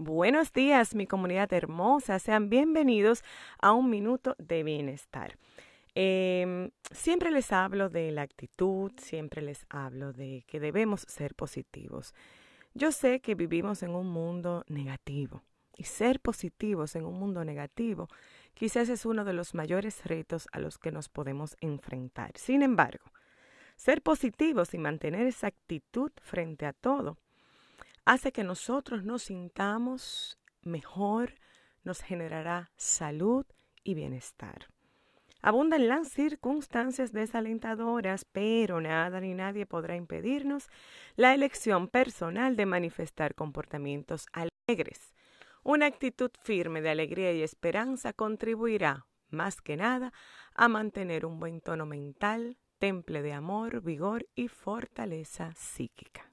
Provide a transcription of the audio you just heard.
Buenos días, mi comunidad hermosa. Sean bienvenidos a un minuto de bienestar. Em, siempre les hablo de la actitud, siempre les hablo de que debemos ser positivos. Yo sé que vivimos en un mundo negativo y ser positivos en un mundo negativo quizás es uno de los mayores retos a los que nos podemos enfrentar. Sin embargo, ser positivos y mantener esa actitud frente a todo hace que nosotros nos sintamos mejor, nos generará salud y bienestar. Abundan las circunstancias desalentadoras, pero nada ni nadie podrá impedirnos la elección personal de manifestar comportamientos alegres. Una actitud firme de alegría y esperanza contribuirá, más que nada, a mantener un buen tono mental, temple de amor, vigor y fortaleza psíquica.